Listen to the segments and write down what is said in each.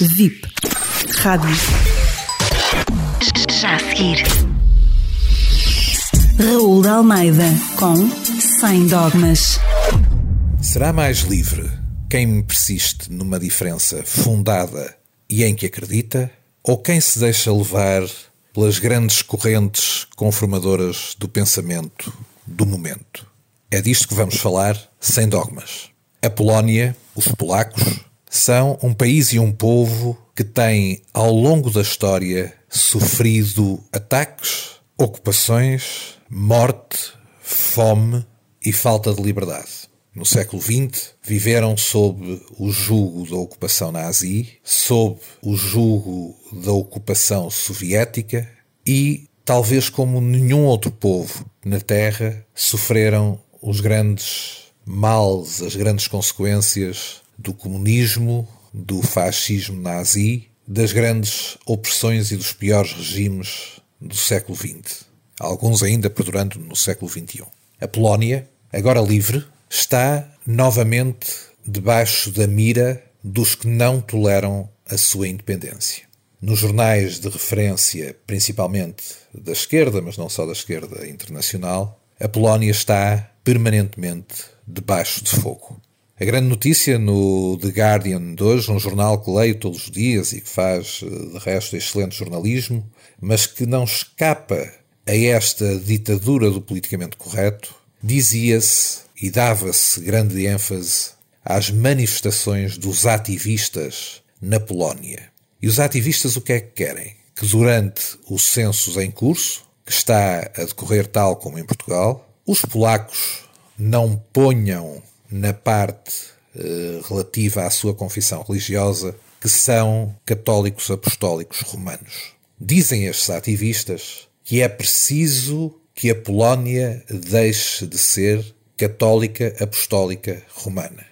VIP. Rádio. Já a seguir. Raul de Almeida com Sem Dogmas. Será mais livre quem persiste numa diferença fundada e em que acredita, ou quem se deixa levar pelas grandes correntes conformadoras do pensamento do momento? É disto que vamos falar sem dogmas. A Polónia, os polacos, são um país e um povo que têm, ao longo da história, sofrido ataques, ocupações, morte, fome e falta de liberdade. No século XX, viveram sob o jugo da ocupação nazi, sob o jugo da ocupação soviética e, talvez como nenhum outro povo na Terra, sofreram os grandes males, as grandes consequências do comunismo, do fascismo nazi, das grandes opressões e dos piores regimes do século XX, alguns ainda perdurando no século XXI. A Polónia, agora livre, está novamente debaixo da mira dos que não toleram a sua independência. Nos jornais de referência, principalmente da esquerda, mas não só da esquerda internacional, a Polónia está permanentemente debaixo de fogo. A grande notícia no The Guardian de hoje, um jornal que leio todos os dias e que faz, eh, de resto, excelente jornalismo, mas que não escapa a esta ditadura do politicamente correto, dizia-se e dava-se grande ênfase às manifestações dos ativistas na Polónia. E os ativistas o que é que querem? Que durante os censos em curso, que está a decorrer tal como em Portugal, os polacos não ponham na parte eh, relativa à sua confissão religiosa que são católicos apostólicos romanos. Dizem estes ativistas que é preciso que a Polónia deixe de ser católica apostólica romana,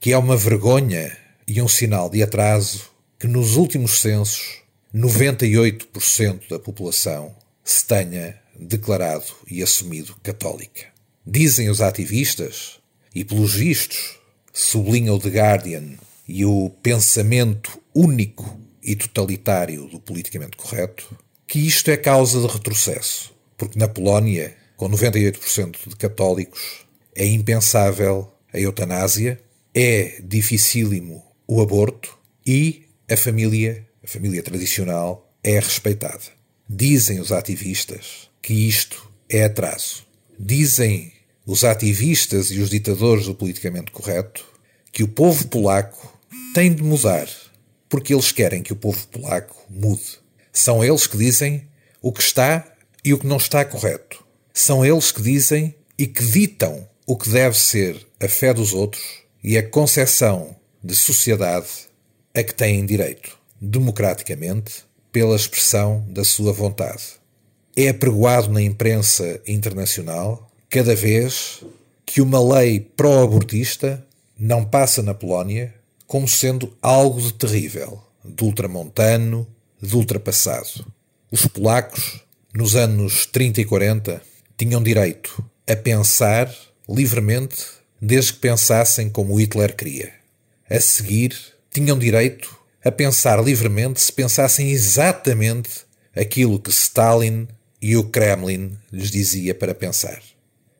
que é uma vergonha e um sinal de atraso que nos últimos censos 98% da população se tenha declarado e assumido católica. Dizem os ativistas e pelos vistos, sublinha o The Guardian e o pensamento único e totalitário do politicamente correto, que isto é causa de retrocesso, porque na Polónia, com 98% de católicos, é impensável a eutanásia, é dificílimo o aborto e a família, a família tradicional, é respeitada. Dizem os ativistas que isto é atraso. Dizem os ativistas e os ditadores do politicamente correto que o povo polaco tem de mudar, porque eles querem que o povo polaco mude. São eles que dizem o que está e o que não está correto. São eles que dizem e que ditam o que deve ser a fé dos outros e a concepção de sociedade a que têm direito, democraticamente, pela expressão da sua vontade. É apregoado na imprensa internacional cada vez que uma lei pró-abortista não passa na Polónia como sendo algo de terrível, de ultramontano, de ultrapassado. Os polacos, nos anos 30 e 40, tinham direito a pensar livremente desde que pensassem como Hitler queria. A seguir, tinham direito a pensar livremente se pensassem exatamente aquilo que Stalin e o Kremlin lhes dizia para pensar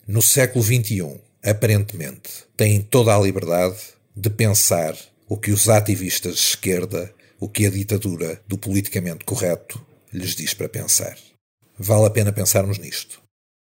no século XXI, aparentemente, têm toda a liberdade de pensar o que os ativistas de esquerda, o que a ditadura do politicamente correto lhes diz para pensar. Vale a pena pensarmos nisto.